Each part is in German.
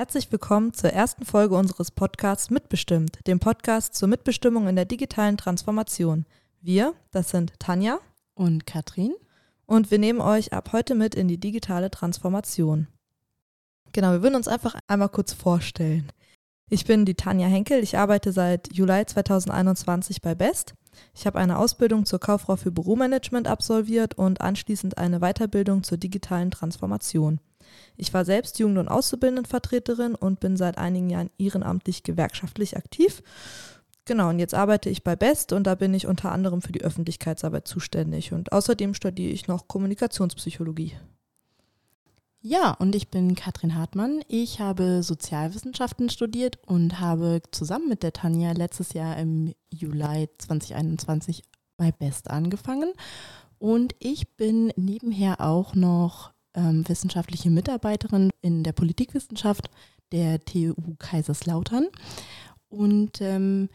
Herzlich willkommen zur ersten Folge unseres Podcasts Mitbestimmt, dem Podcast zur Mitbestimmung in der digitalen Transformation. Wir, das sind Tanja und Katrin. Und wir nehmen euch ab heute mit in die digitale Transformation. Genau, wir würden uns einfach einmal kurz vorstellen. Ich bin die Tanja Henkel, ich arbeite seit Juli 2021 bei Best. Ich habe eine Ausbildung zur Kauffrau für Büromanagement absolviert und anschließend eine Weiterbildung zur digitalen Transformation. Ich war selbst Jugend- und Auszubildendenvertreterin und bin seit einigen Jahren ehrenamtlich gewerkschaftlich aktiv. Genau, und jetzt arbeite ich bei BEST und da bin ich unter anderem für die Öffentlichkeitsarbeit zuständig. Und außerdem studiere ich noch Kommunikationspsychologie. Ja, und ich bin Katrin Hartmann. Ich habe Sozialwissenschaften studiert und habe zusammen mit der Tanja letztes Jahr im Juli 2021 bei BEST angefangen. Und ich bin nebenher auch noch ähm, wissenschaftliche Mitarbeiterin in der Politikwissenschaft der TU Kaiserslautern. Und ähm,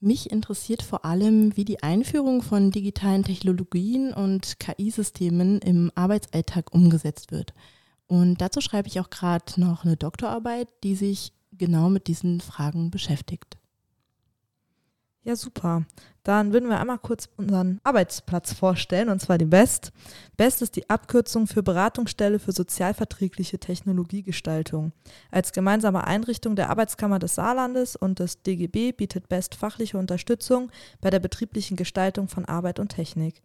mich interessiert vor allem, wie die Einführung von digitalen Technologien und KI-Systemen im Arbeitsalltag umgesetzt wird. Und dazu schreibe ich auch gerade noch eine Doktorarbeit, die sich genau mit diesen Fragen beschäftigt. Ja, super. Dann würden wir einmal kurz unseren Arbeitsplatz vorstellen, und zwar die BEST. BEST ist die Abkürzung für Beratungsstelle für sozialverträgliche Technologiegestaltung. Als gemeinsame Einrichtung der Arbeitskammer des Saarlandes und des DGB bietet BEST fachliche Unterstützung bei der betrieblichen Gestaltung von Arbeit und Technik.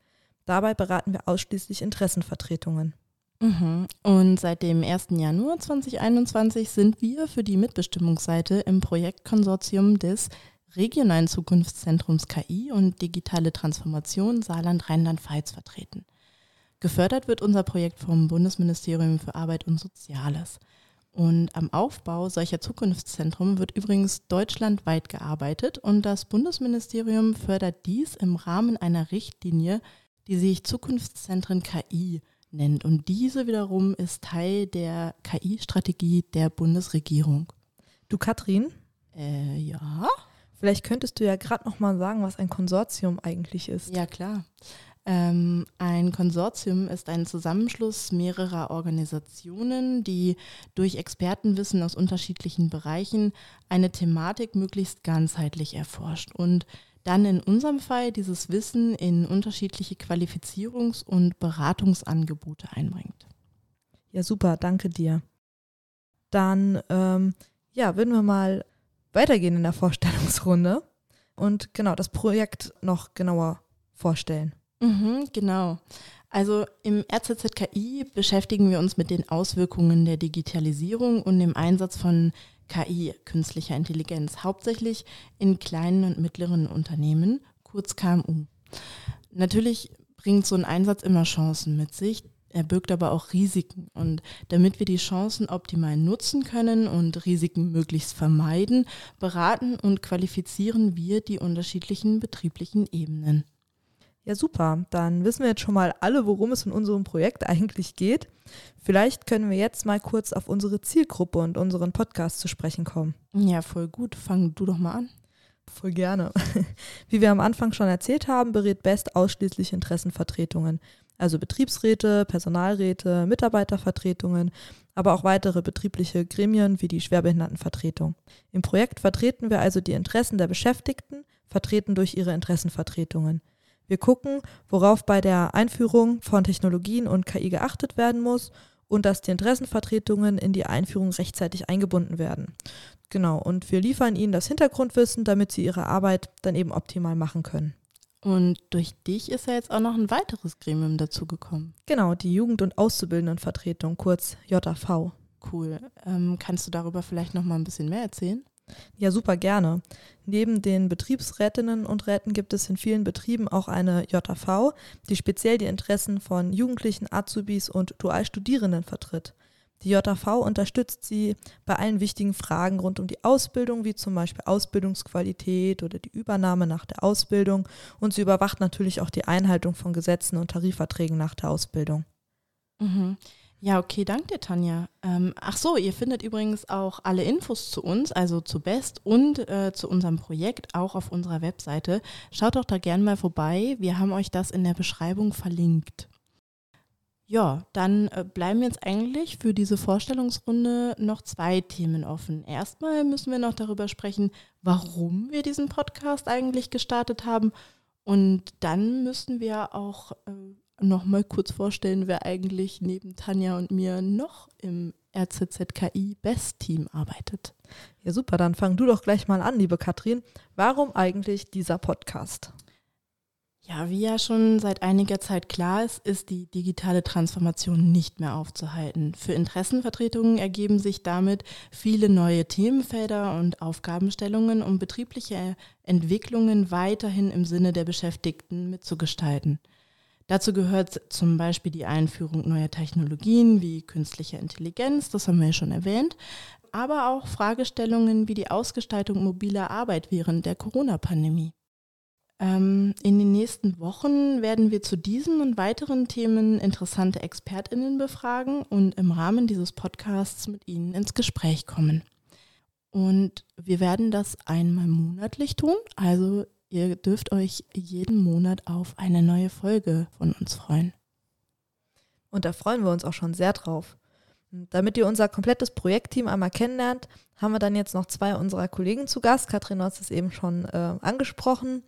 Dabei beraten wir ausschließlich Interessenvertretungen. Mhm. Und seit dem 1. Januar 2021 sind wir für die Mitbestimmungsseite im Projektkonsortium des regionalen Zukunftszentrums KI und digitale Transformation Saarland-Rheinland-Pfalz vertreten. Gefördert wird unser Projekt vom Bundesministerium für Arbeit und Soziales. Und am Aufbau solcher Zukunftszentrum wird übrigens deutschlandweit gearbeitet und das Bundesministerium fördert dies im Rahmen einer Richtlinie, die sich Zukunftszentren KI nennt. Und diese wiederum ist Teil der KI-Strategie der Bundesregierung. Du, Katrin? Äh, ja. Vielleicht könntest du ja gerade noch mal sagen, was ein Konsortium eigentlich ist. Ja, klar. Ähm, ein Konsortium ist ein Zusammenschluss mehrerer Organisationen, die durch Expertenwissen aus unterschiedlichen Bereichen eine Thematik möglichst ganzheitlich erforscht und dann in unserem Fall dieses Wissen in unterschiedliche Qualifizierungs- und Beratungsangebote einbringt. Ja, super, danke dir. Dann ähm, ja, würden wir mal weitergehen in der Vorstellungsrunde und genau das Projekt noch genauer vorstellen. Mhm, genau. Also im RZZKI beschäftigen wir uns mit den Auswirkungen der Digitalisierung und dem Einsatz von KI, künstlicher Intelligenz, hauptsächlich in kleinen und mittleren Unternehmen, kurz KMU. Natürlich bringt so ein Einsatz immer Chancen mit sich, er birgt aber auch Risiken. Und damit wir die Chancen optimal nutzen können und Risiken möglichst vermeiden, beraten und qualifizieren wir die unterschiedlichen betrieblichen Ebenen. Ja, super. Dann wissen wir jetzt schon mal alle, worum es in unserem Projekt eigentlich geht. Vielleicht können wir jetzt mal kurz auf unsere Zielgruppe und unseren Podcast zu sprechen kommen. Ja, voll gut. Fang du doch mal an. Voll gerne. Wie wir am Anfang schon erzählt haben, berät Best ausschließlich Interessenvertretungen also Betriebsräte, Personalräte, Mitarbeitervertretungen, aber auch weitere betriebliche Gremien wie die Schwerbehindertenvertretung. Im Projekt vertreten wir also die Interessen der Beschäftigten, vertreten durch ihre Interessenvertretungen. Wir gucken, worauf bei der Einführung von Technologien und KI geachtet werden muss und dass die Interessenvertretungen in die Einführung rechtzeitig eingebunden werden. Genau, und wir liefern ihnen das Hintergrundwissen, damit sie ihre Arbeit dann eben optimal machen können. Und durch dich ist ja jetzt auch noch ein weiteres Gremium dazugekommen. Genau, die Jugend- und Auszubildendenvertretung, kurz JAV. Cool. Ähm, kannst du darüber vielleicht noch mal ein bisschen mehr erzählen? Ja, super gerne. Neben den Betriebsrätinnen und Räten gibt es in vielen Betrieben auch eine JAV, die speziell die Interessen von Jugendlichen, Azubis und Dualstudierenden vertritt. Die JAV unterstützt sie bei allen wichtigen Fragen rund um die Ausbildung, wie zum Beispiel Ausbildungsqualität oder die Übernahme nach der Ausbildung. Und sie überwacht natürlich auch die Einhaltung von Gesetzen und Tarifverträgen nach der Ausbildung. Mhm. Ja, okay, danke dir, Tanja. Ähm, ach so, ihr findet übrigens auch alle Infos zu uns, also zu Best und äh, zu unserem Projekt auch auf unserer Webseite. Schaut doch da gerne mal vorbei. Wir haben euch das in der Beschreibung verlinkt. Ja, dann äh, bleiben jetzt eigentlich für diese Vorstellungsrunde noch zwei Themen offen. Erstmal müssen wir noch darüber sprechen, warum wir diesen Podcast eigentlich gestartet haben. Und dann müssen wir auch äh, noch mal kurz vorstellen, wer eigentlich neben Tanja und mir noch im RZZKI Best Team arbeitet. Ja, super, dann fang du doch gleich mal an, liebe Katrin. Warum eigentlich dieser Podcast? Ja, wie ja schon seit einiger Zeit klar ist, ist die digitale Transformation nicht mehr aufzuhalten. Für Interessenvertretungen ergeben sich damit viele neue Themenfelder und Aufgabenstellungen, um betriebliche Entwicklungen weiterhin im Sinne der Beschäftigten mitzugestalten. Dazu gehört zum Beispiel die Einführung neuer Technologien wie künstliche Intelligenz, das haben wir ja schon erwähnt, aber auch Fragestellungen wie die Ausgestaltung mobiler Arbeit während der Corona-Pandemie. Ähm, in den nächsten Wochen werden wir zu diesen und weiteren Themen interessante Expertinnen befragen und im Rahmen dieses Podcasts mit ihnen ins Gespräch kommen. Und wir werden das einmal monatlich tun, also Ihr dürft euch jeden Monat auf eine neue Folge von uns freuen. Und da freuen wir uns auch schon sehr drauf. damit ihr unser komplettes Projektteam einmal kennenlernt, haben wir dann jetzt noch zwei unserer Kollegen zu Gast. Katrin hat es eben schon äh, angesprochen.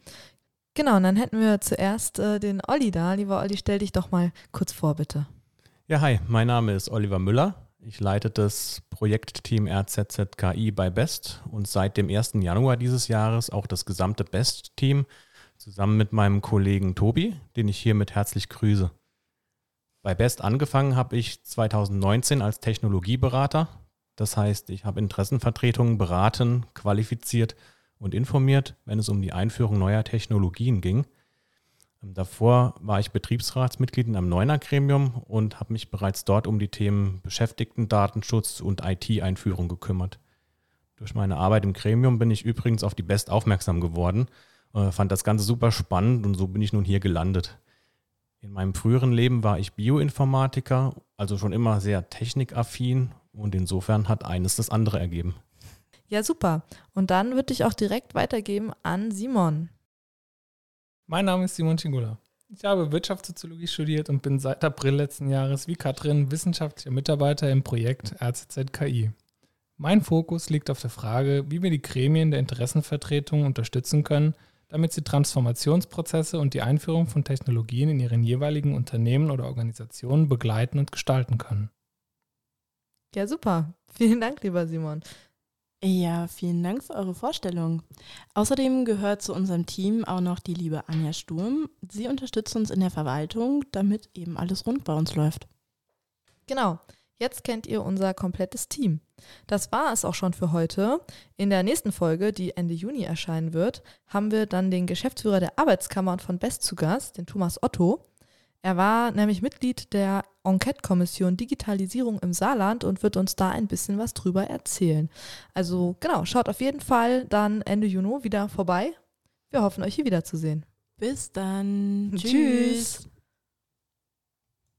Genau, und dann hätten wir zuerst äh, den Olli da. Lieber Olli, stell dich doch mal kurz vor, bitte. Ja, hi, mein Name ist Oliver Müller. Ich leite das Projektteam RZZKI bei BEST und seit dem 1. Januar dieses Jahres auch das gesamte BEST-Team zusammen mit meinem Kollegen Tobi, den ich hiermit herzlich grüße. Bei BEST angefangen habe ich 2019 als Technologieberater. Das heißt, ich habe Interessenvertretungen beraten, qualifiziert und informiert, wenn es um die Einführung neuer Technologien ging. Ähm, davor war ich Betriebsratsmitglied in einem Neuner-Gremium und habe mich bereits dort um die Themen Beschäftigten-Datenschutz und IT-Einführung gekümmert. Durch meine Arbeit im Gremium bin ich übrigens auf die Best aufmerksam geworden, äh, fand das Ganze super spannend und so bin ich nun hier gelandet. In meinem früheren Leben war ich Bioinformatiker, also schon immer sehr technikaffin und insofern hat eines das andere ergeben. Ja, super. Und dann würde ich auch direkt weitergeben an Simon. Mein Name ist Simon Chingula. Ich habe Wirtschaftssoziologie studiert und bin seit April letzten Jahres wie Katrin wissenschaftlicher Mitarbeiter im Projekt RZZKI. Mein Fokus liegt auf der Frage, wie wir die Gremien der Interessenvertretung unterstützen können, damit sie Transformationsprozesse und die Einführung von Technologien in ihren jeweiligen Unternehmen oder Organisationen begleiten und gestalten können. Ja, super. Vielen Dank, lieber Simon. Ja, vielen Dank für eure Vorstellung. Außerdem gehört zu unserem Team auch noch die liebe Anja Sturm. Sie unterstützt uns in der Verwaltung, damit eben alles rund bei uns läuft. Genau. Jetzt kennt ihr unser komplettes Team. Das war es auch schon für heute. In der nächsten Folge, die Ende Juni erscheinen wird, haben wir dann den Geschäftsführer der Arbeitskammern von Best zu Gast, den Thomas Otto. Er war nämlich Mitglied der Enquete-Kommission Digitalisierung im Saarland und wird uns da ein bisschen was drüber erzählen. Also genau, schaut auf jeden Fall dann Ende Juni wieder vorbei. Wir hoffen, euch hier wiederzusehen. Bis dann. Tschüss.